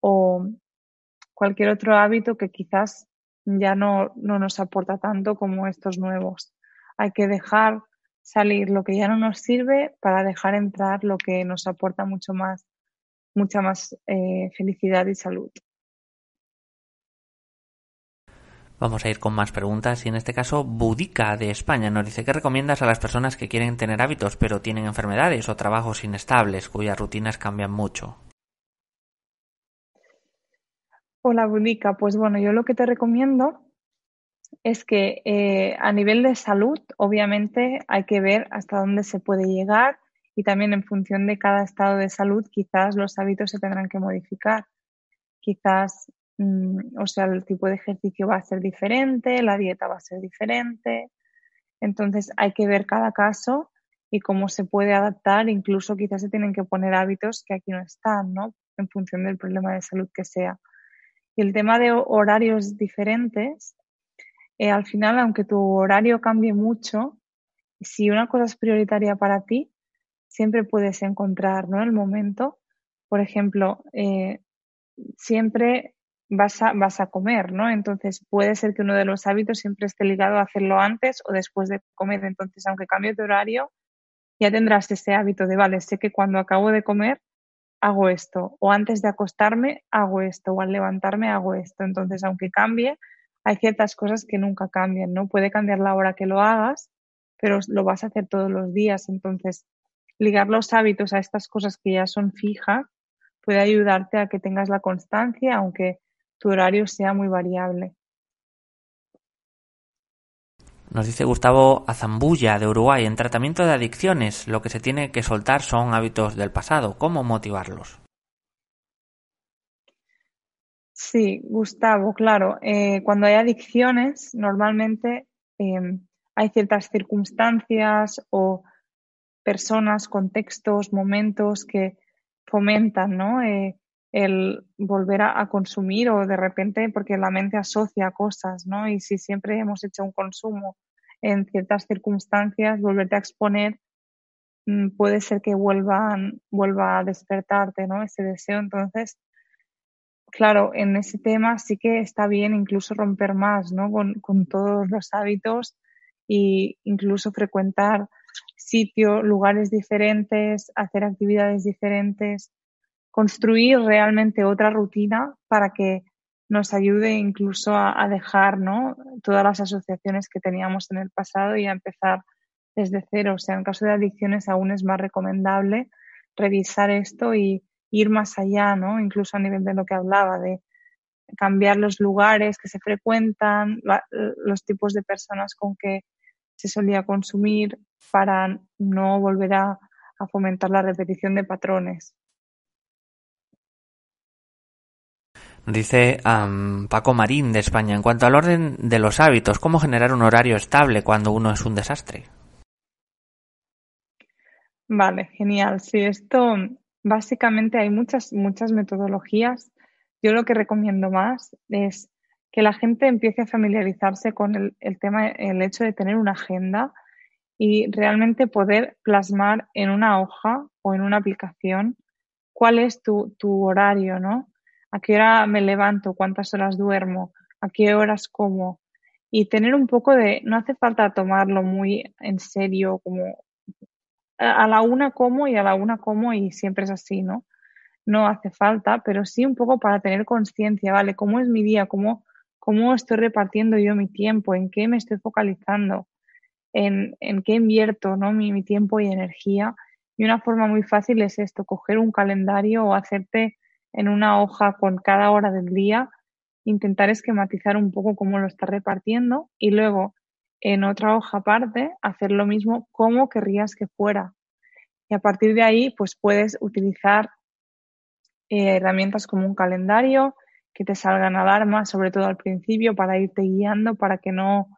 o cualquier otro hábito que quizás ya no, no nos aporta tanto como estos nuevos. Hay que dejar salir lo que ya no nos sirve para dejar entrar lo que nos aporta mucho más, mucha más eh, felicidad y salud. Vamos a ir con más preguntas y en este caso Budica de España nos dice ¿qué recomiendas a las personas que quieren tener hábitos pero tienen enfermedades o trabajos inestables cuyas rutinas cambian mucho? Hola Budica, pues bueno, yo lo que te recomiendo es que eh, a nivel de salud, obviamente hay que ver hasta dónde se puede llegar y también en función de cada estado de salud quizás los hábitos se tendrán que modificar. Quizás Mm, o sea, el tipo de ejercicio va a ser diferente, la dieta va a ser diferente. Entonces hay que ver cada caso y cómo se puede adaptar. Incluso quizás se tienen que poner hábitos que aquí no están, ¿no? En función del problema de salud que sea. Y el tema de horarios diferentes, eh, al final, aunque tu horario cambie mucho, si una cosa es prioritaria para ti, siempre puedes encontrar, ¿no? El momento. Por ejemplo, eh, siempre vas a, vas a comer, ¿no? Entonces puede ser que uno de los hábitos siempre esté ligado a hacerlo antes o después de comer. Entonces, aunque cambie de horario, ya tendrás ese hábito de, vale, sé que cuando acabo de comer hago esto, o antes de acostarme hago esto, o al levantarme hago esto. Entonces, aunque cambie, hay ciertas cosas que nunca cambian, ¿no? Puede cambiar la hora que lo hagas, pero lo vas a hacer todos los días. Entonces, ligar los hábitos a estas cosas que ya son fijas puede ayudarte a que tengas la constancia, aunque tu horario sea muy variable. Nos dice Gustavo Azambulla de Uruguay, en tratamiento de adicciones lo que se tiene que soltar son hábitos del pasado. ¿Cómo motivarlos? Sí, Gustavo, claro. Eh, cuando hay adicciones, normalmente em, hay ciertas circunstancias o personas, contextos, momentos que fomentan ¿no? Eh, el volver a, consumir o de repente porque la mente asocia cosas, ¿no? Y si siempre hemos hecho un consumo en ciertas circunstancias, volverte a exponer mm, puede ser que vuelvan, vuelva a despertarte, ¿no? Ese deseo. Entonces, claro, en ese tema sí que está bien incluso romper más, ¿no? Con, con todos los hábitos e incluso frecuentar sitios, lugares diferentes, hacer actividades diferentes construir realmente otra rutina para que nos ayude incluso a, dejar ¿no? todas las asociaciones que teníamos en el pasado y a empezar desde cero. O sea, en caso de adicciones aún es más recomendable revisar esto y ir más allá, ¿no? Incluso a nivel de lo que hablaba, de cambiar los lugares que se frecuentan, los tipos de personas con que se solía consumir para no volver a fomentar la repetición de patrones. Dice Paco Marín de España, en cuanto al orden de los hábitos, ¿cómo generar un horario estable cuando uno es un desastre? Vale, genial. Sí, esto básicamente hay muchas, muchas metodologías. Yo lo que recomiendo más es que la gente empiece a familiarizarse con el, el tema, el hecho de tener una agenda y realmente poder plasmar en una hoja o en una aplicación cuál es tu, tu horario, ¿no? A qué hora me levanto, cuántas horas duermo, a qué horas como. Y tener un poco de, no hace falta tomarlo muy en serio, como a la una como y a la una como y siempre es así, ¿no? No hace falta, pero sí un poco para tener conciencia, ¿vale? ¿Cómo es mi día? ¿Cómo, ¿Cómo estoy repartiendo yo mi tiempo? ¿En qué me estoy focalizando? ¿En, en qué invierto ¿no? mi, mi tiempo y energía? Y una forma muy fácil es esto, coger un calendario o hacerte en una hoja con cada hora del día, intentar esquematizar un poco cómo lo está repartiendo y luego en otra hoja aparte hacer lo mismo como querrías que fuera. Y a partir de ahí, pues puedes utilizar eh, herramientas como un calendario, que te salgan alarmas, sobre todo al principio, para irte guiando, para que no,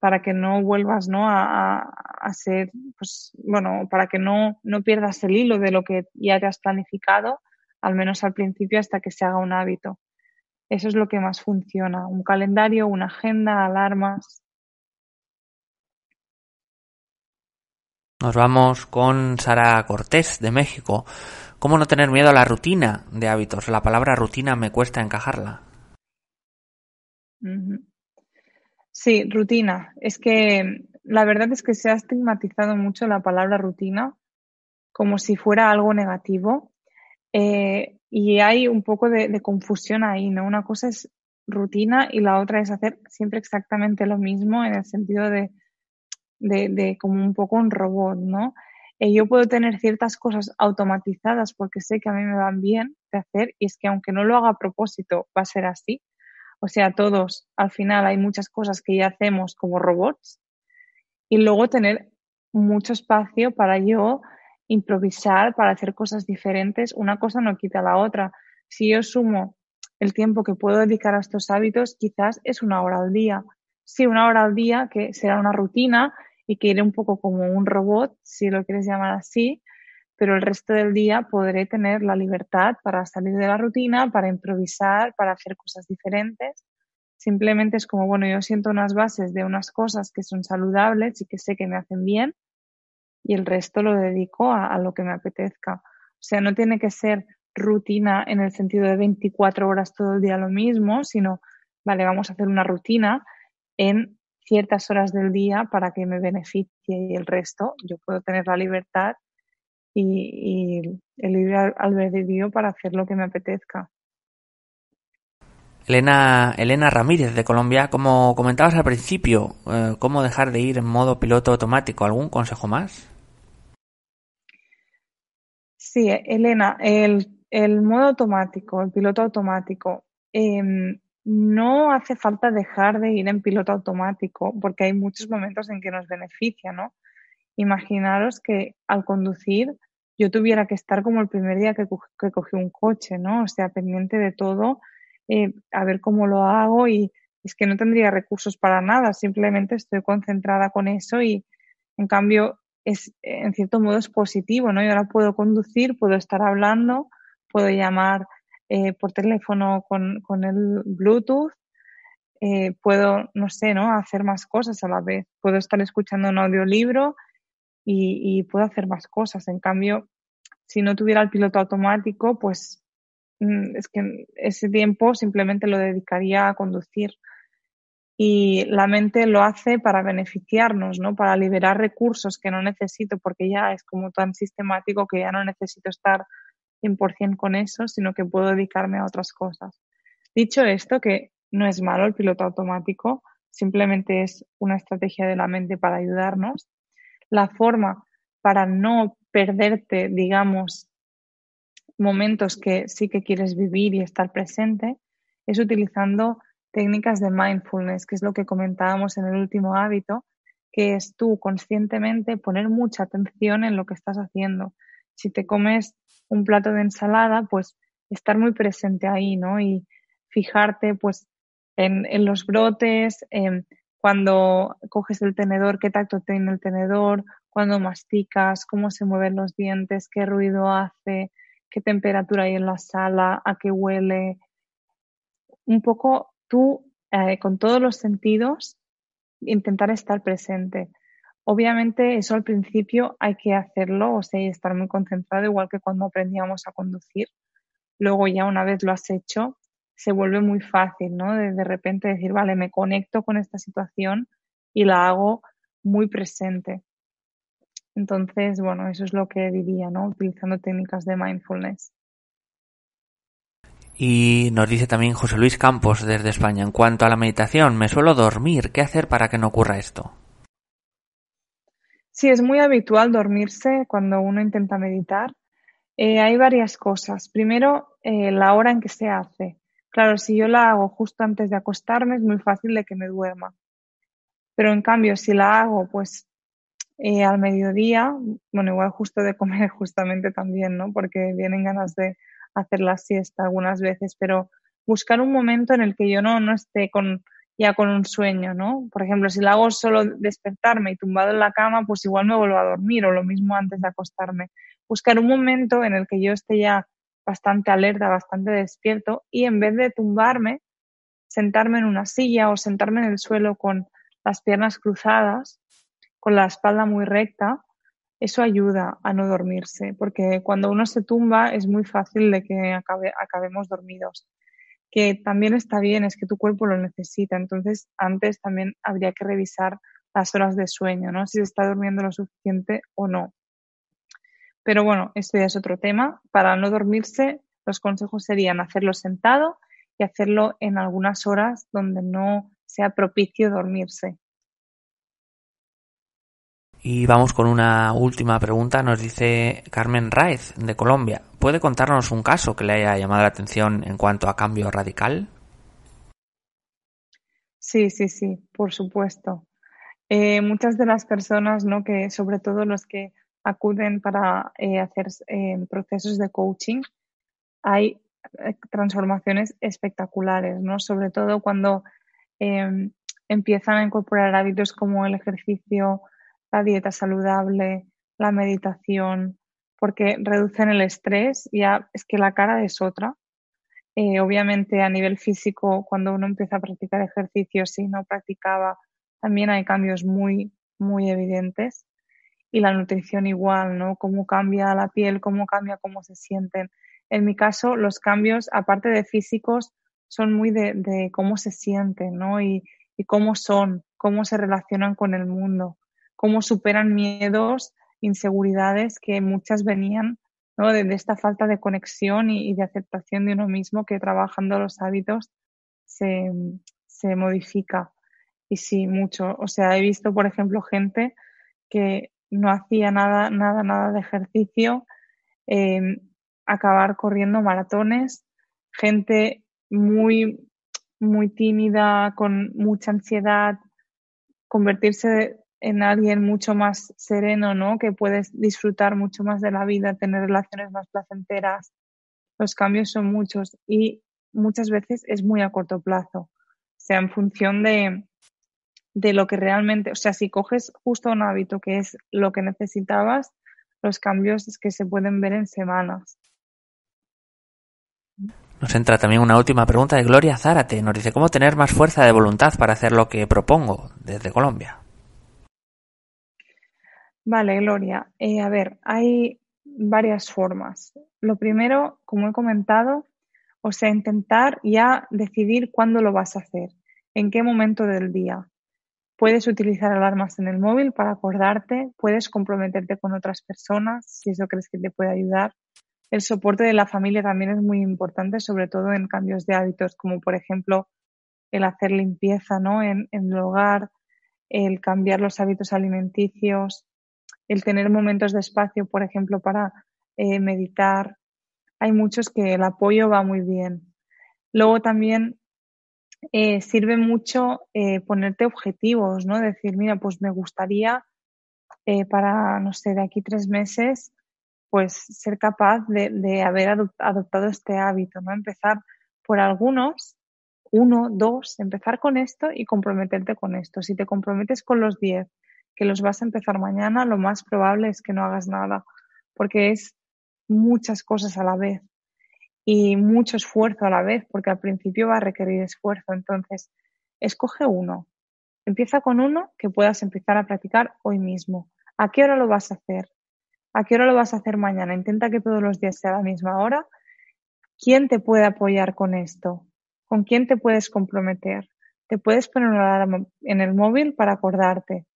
para que no vuelvas ¿no? A, a, ser, pues, bueno, para que no, no pierdas el hilo de lo que ya te has planificado al menos al principio, hasta que se haga un hábito. Eso es lo que más funciona, un calendario, una agenda, alarmas. Nos vamos con Sara Cortés de México. ¿Cómo no tener miedo a la rutina de hábitos? La palabra rutina me cuesta encajarla. Sí, rutina. Es que la verdad es que se ha estigmatizado mucho la palabra rutina como si fuera algo negativo eh, y hay un poco de, confusión ahí, ¿no? Una cosa es rutina y la otra es hacer siempre exactamente lo mismo en el sentido de, de, como un poco un robot, ¿no? Eh, yo puedo tener ciertas cosas automatizadas porque sé que a mí me van bien de hacer y es que aunque no lo haga a propósito va a ser así. O sea, todos, al final hay muchas cosas que ya hacemos como robots y luego tener mucho espacio para yo improvisar, para hacer cosas diferentes. Una cosa no quita la otra. Si yo sumo el tiempo que puedo dedicar a estos hábitos, quizás es una hora al día. Sí, una hora al día que será una rutina y que iré un poco como un robot, si lo quieres llamar así, pero el resto del día podré tener la libertad para salir de la rutina, para improvisar, para hacer cosas diferentes. Simplemente es como, bueno, yo siento unas bases de unas cosas que son saludables y que sé que me hacen bien y el resto lo dedico a, lo que me apetezca. O sea, no tiene que ser rutina en el sentido de 24 horas todo el día lo mismo, sino, vale, vamos a hacer una rutina en ciertas horas del día para que me beneficie y el resto yo puedo tener la libertad y, el libre albedrío para hacer lo que me apetezca. Elena, Elena Ramírez de Colombia, como comentabas al principio, eh, ¿cómo dejar de ir en modo piloto automático? ¿Algún consejo más? Sí, Elena, el, modo automático, el piloto automático, eh, no hace falta dejar de ir en piloto automático porque hay muchos momentos en que nos beneficia, ¿no? Imaginaros que al conducir yo tuviera que estar como el primer día que, cogí un coche, ¿no? O sea, pendiente de todo, eh, a ver cómo lo hago y es que no tendría recursos para nada, simplemente estoy concentrada con eso y en cambio es en cierto modo es positivo, ¿no? Yo ahora puedo conducir, puedo estar hablando, puedo llamar eh, por teléfono con, con el Bluetooth, eh, puedo, no sé, ¿no? Hacer más cosas a la vez. Puedo estar escuchando un audiolibro y, y puedo hacer más cosas. En cambio, si no tuviera el piloto automático, pues mm, es que ese tiempo simplemente lo dedicaría a conducir. Y la mente lo hace para beneficiarnos, ¿no? Para liberar recursos que no necesito porque ya es como tan sistemático que ya no necesito estar 100% con eso, sino que puedo dedicarme a otras cosas. Dicho esto, que no es malo el piloto automático, simplemente es una estrategia de la mente para ayudarnos. La forma para no perderte, digamos, momentos que sí que quieres vivir y estar presente, es utilizando técnicas de mindfulness, que es lo que comentábamos en el último hábito, que es tú conscientemente poner mucha atención en lo que estás haciendo. Si te comes un plato de ensalada, pues estar muy presente ahí, ¿no? Y fijarte, pues, en, en los brotes, cuando coges el tenedor, qué tacto tiene el tenedor, cuando masticas, cómo se mueven los dientes, qué ruido hace, qué temperatura hay en la sala, a qué huele. Un poco tú, eh, con todos los sentidos, intentar estar presente. Obviamente eso al principio hay que hacerlo, o sea, estar muy concentrado, igual que cuando aprendíamos a conducir. Luego ya una vez lo has hecho, se vuelve muy fácil, ¿no? De repente decir, vale, me conecto con esta situación y la hago muy presente. Entonces, bueno, eso es lo que diría, ¿no? Utilizando técnicas de mindfulness. Y nos dice también José Luis Campos desde España, en cuanto a la meditación, me suelo dormir, ¿qué hacer para que no ocurra esto? Sí, es muy habitual dormirse cuando uno intenta meditar. Eh, hay varias cosas. Primero, eh, la hora en que se hace. Claro, si yo la hago justo antes de acostarme, es muy fácil de que me duerma. Pero en cambio, si la hago pues eh, al mediodía, bueno, igual justo de comer justamente también, ¿no? Porque vienen ganas de hacer la siesta algunas veces, pero buscar un momento en el que yo no, no esté con ya con un sueño, ¿no? Por ejemplo, si lo hago solo despertarme y tumbado en la cama, pues igual me vuelvo a dormir o lo mismo antes de acostarme. Buscar un momento en el que yo esté ya bastante alerta, bastante despierto y en vez de tumbarme, sentarme en una silla o sentarme en el suelo con las piernas cruzadas, con la espalda muy recta, eso ayuda a no dormirse, porque cuando uno se tumba es muy fácil de que acabemos dormidos. Que también está bien, es que tu cuerpo lo necesita, entonces antes también habría que revisar las horas de sueño, ¿no? Si se está durmiendo lo suficiente o no. Pero bueno, esto ya es otro tema. Para no dormirse, los consejos serían hacerlo sentado y hacerlo en algunas horas donde no sea propicio dormirse. Y vamos con una última pregunta. Nos dice Carmen Raez, de Colombia. ¿Puede contarnos un caso que le haya llamado la atención en cuanto a cambio radical? Sí, sí, sí, por supuesto. Eh, muchas de las personas, ¿no? que sobre todo los que acuden para eh, hacer eh, procesos de coaching, hay transformaciones espectaculares, ¿no? Sobre todo cuando em, empiezan a incorporar hábitos como el ejercicio, la dieta saludable, la meditación, porque reducen el estrés, ya es que la cara es otra. Eh, obviamente a nivel físico, cuando uno empieza a practicar ejercicio, si no practicaba, también hay cambios muy, muy evidentes. Y la nutrición igual, ¿no? Cómo cambia la piel, cómo cambia cómo se sienten. En mi caso, los cambios, aparte de físicos, son muy de, cómo se sienten, ¿no? Y, y cómo son, cómo se relacionan con el mundo cómo superan miedos, inseguridades que muchas venían ¿no? de, esta falta de conexión y, de aceptación de uno mismo que trabajando los hábitos se, se modifica. Y sí, mucho. O sea, he visto, por ejemplo, gente que no hacía nada, nada, nada de ejercicio, em, acabar corriendo maratones, gente muy, muy tímida, con mucha ansiedad, convertirse en alguien mucho más sereno, ¿no? Que puedes disfrutar mucho más de la vida, tener relaciones más placenteras. Los cambios son muchos y muchas veces es muy a corto plazo. O sea, en función de, de lo que realmente, o sea, si coges justo un hábito que es lo que necesitabas, los cambios es que se pueden ver en semanas. Nos entra también una última pregunta de Gloria Zárate. Nos dice, ¿cómo tener más fuerza de voluntad para hacer lo que propongo desde Colombia? Vale, Gloria. Eh, a ver, hay varias formas. Lo primero, como he comentado, o sea, intentar ya decidir cuándo lo vas a hacer, en qué momento del día. Puedes utilizar alarmas en el móvil para acordarte, puedes comprometerte con otras personas si eso crees que te puede ayudar. El soporte de la familia también es muy importante, sobre todo en cambios de hábitos, como por ejemplo el hacer limpieza ¿no? en, en el hogar, el cambiar los hábitos alimenticios, el tener momentos de espacio, por ejemplo, para eh, meditar. Hay muchos que el apoyo va muy bien. Luego también eh, sirve mucho eh, ponerte objetivos, ¿no? Decir, mira, pues me gustaría para, no sé, de aquí tres meses, pues ser capaz de, de haber adoptado este hábito, ¿no? Empezar por algunos, uno, dos, empezar con esto y comprometerte con esto. Si te comprometes con los diez que los vas a empezar mañana, lo más probable es que no hagas nada, porque es muchas cosas a la vez y mucho esfuerzo a la vez, porque al principio va a requerir esfuerzo. Entonces, escoge uno. Empieza con uno que puedas empezar a practicar hoy mismo. ¿A qué hora lo vas a hacer? ¿A qué hora lo vas a hacer mañana? Intenta que todos los días sea a la misma hora. ¿Quién te puede apoyar con esto? ¿Con quién te puedes comprometer? Te puedes poner una en el móvil para acordarte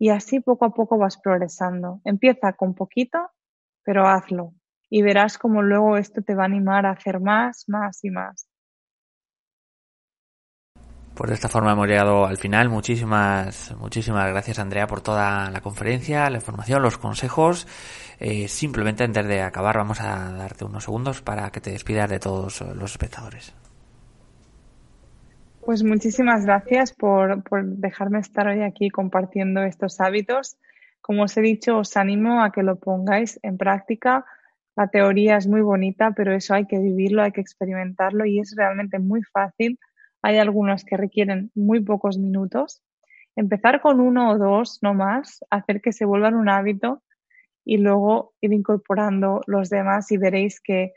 y así poco a poco vas progresando. Empieza con poquito, pero hazlo y verás cómo luego esto te va a animar a hacer más, más y más. Pues de esta forma hemos llegado al final. Muchísimas, muchísimas gracias Andrea por toda la conferencia, la información, los consejos. Eh, simplemente antes de acabar vamos a darte unos segundos para que te despidas de todos los espectadores. Pues muchísimas gracias por, dejarme estar hoy aquí compartiendo estos hábitos. Como os he dicho, os animo a que lo pongáis en práctica. La teoría es muy bonita, pero eso hay que vivirlo, hay que experimentarlo y es realmente muy fácil. Hay algunos que requieren muy pocos minutos. Empezar con uno o dos, no más, hacer que se vuelvan un hábito y luego ir incorporando los demás y veréis que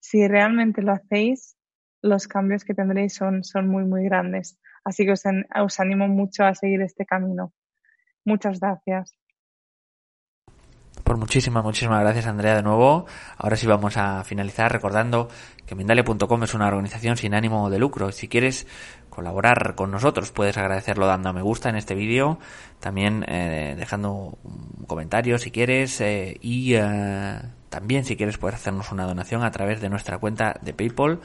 si realmente lo hacéis, los cambios que tendréis son, son muy, muy grandes. Así que os, os animo mucho a seguir este camino. Muchas gracias. Pues muchísimas, muchísimas gracias Andrea de nuevo. Ahora sí vamos a finalizar recordando que Mindalia.com es una organización sin ánimo de lucro. Si quieres colaborar con nosotros puedes agradecerlo dando a me gusta en este vídeo, también eh, dejando un comentario si quieres eh, y eh, también si quieres puedes hacernos una donación a través de nuestra cuenta de PayPal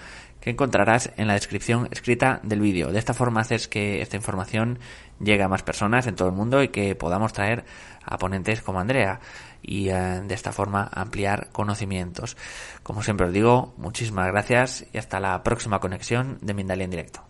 que encontrarás en la descripción escrita del vídeo. De esta forma haces que esta información llegue a más personas en todo el mundo y que podamos traer a ponentes como Andrea y eh, de esta forma ampliar conocimientos. Como siempre os digo, muchísimas gracias y hasta la próxima conexión de Mindalia en directo.